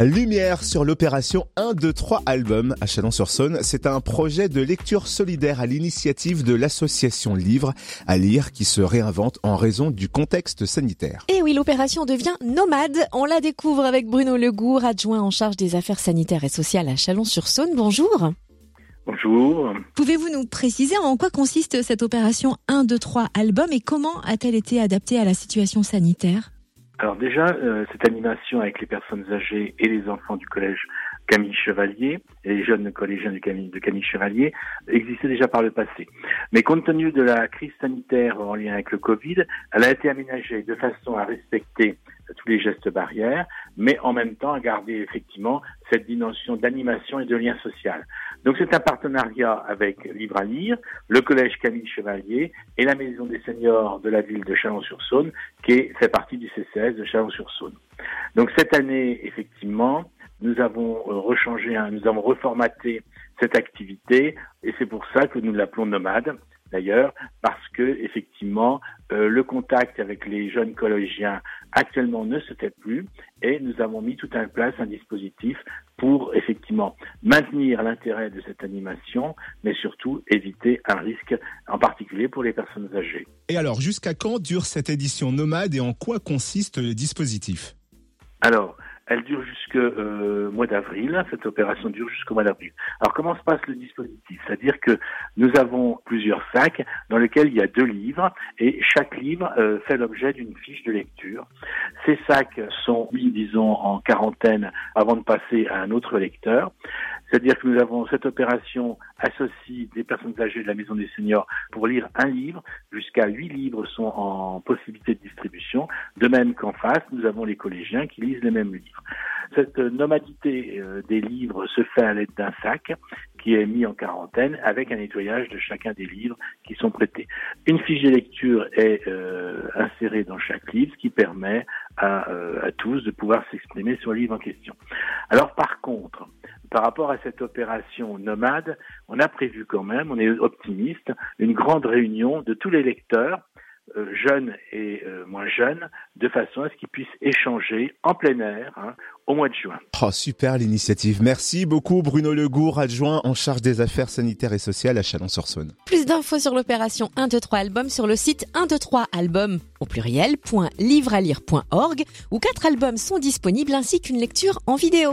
Lumière sur l'opération 1, 2, 3 album à Chalon-sur-Saône. C'est un projet de lecture solidaire à l'initiative de l'association Livre à lire qui se réinvente en raison du contexte sanitaire. Et oui, l'opération devient nomade. On la découvre avec Bruno Legour, adjoint en charge des affaires sanitaires et sociales à Chalon-sur-Saône. Bonjour. Bonjour. Pouvez-vous nous préciser en quoi consiste cette opération 1, 2, 3 album et comment a-t-elle été adaptée à la situation sanitaire? Alors déjà, euh, cette animation avec les personnes âgées et les enfants du collège Camille Chevalier et les jeunes collégiens de Camille Chevalier existait déjà par le passé. Mais compte tenu de la crise sanitaire en lien avec le Covid, elle a été aménagée de façon à respecter tous les gestes barrières, mais en même temps à garder effectivement cette dimension d'animation et de lien social. Donc c'est un partenariat avec Livre à lire, le collège Camille Chevalier et la maison des seniors de la ville de Chalon-sur-Saône, qui fait partie du CCS de Chalon-sur-Saône. Donc cette année, effectivement, nous avons euh, rechangé, nous avons reformaté cette activité et c'est pour ça que nous l'appelons nomade d'ailleurs, parce que effectivement, euh, le contact avec les jeunes collégiens actuellement ne se fait plus, et nous avons mis tout en place un dispositif pour effectivement maintenir l'intérêt de cette animation, mais surtout éviter un risque, en particulier pour les personnes âgées. Et alors, jusqu'à quand dure cette édition nomade et en quoi consiste le dispositif Alors, elle dure jusqu'au euh, mois d'avril. Cette opération dure jusqu'au mois d'avril. Alors comment se passe le dispositif? C'est-à-dire que nous avons plusieurs sacs dans lesquels il y a deux livres et chaque livre euh, fait l'objet d'une fiche de lecture. Ces sacs sont mis, disons, en quarantaine avant de passer à un autre lecteur. C'est-à-dire que nous avons cette opération associe des personnes âgées de la Maison des Seniors pour lire un livre. Jusqu'à huit livres sont en possibilité de distribution. De même qu'en face, nous avons les collégiens qui lisent les mêmes livres. Cette nomadité euh, des livres se fait à l'aide d'un sac qui est mis en quarantaine avec un nettoyage de chacun des livres qui sont prêtés. Une fiche de lecture est euh, insérée dans chaque livre, ce qui permet à, euh, à tous de pouvoir s'exprimer sur le livre en question. Alors par contre, par rapport à cette opération nomade, on a prévu quand même, on est optimiste, une grande réunion de tous les lecteurs, jeunes et euh, moins jeunes, de façon à ce qu'ils puissent échanger en plein air hein, au mois de juin. Oh, super l'initiative. Merci beaucoup Bruno Legour, adjoint en charge des affaires sanitaires et sociales à Chalon-sur-Saône. Plus d'infos sur l'opération 1, 2, 3 albums sur le site 1, 2, 3 albums au pluriel, .livrealire.org où quatre albums sont disponibles ainsi qu'une lecture en vidéo.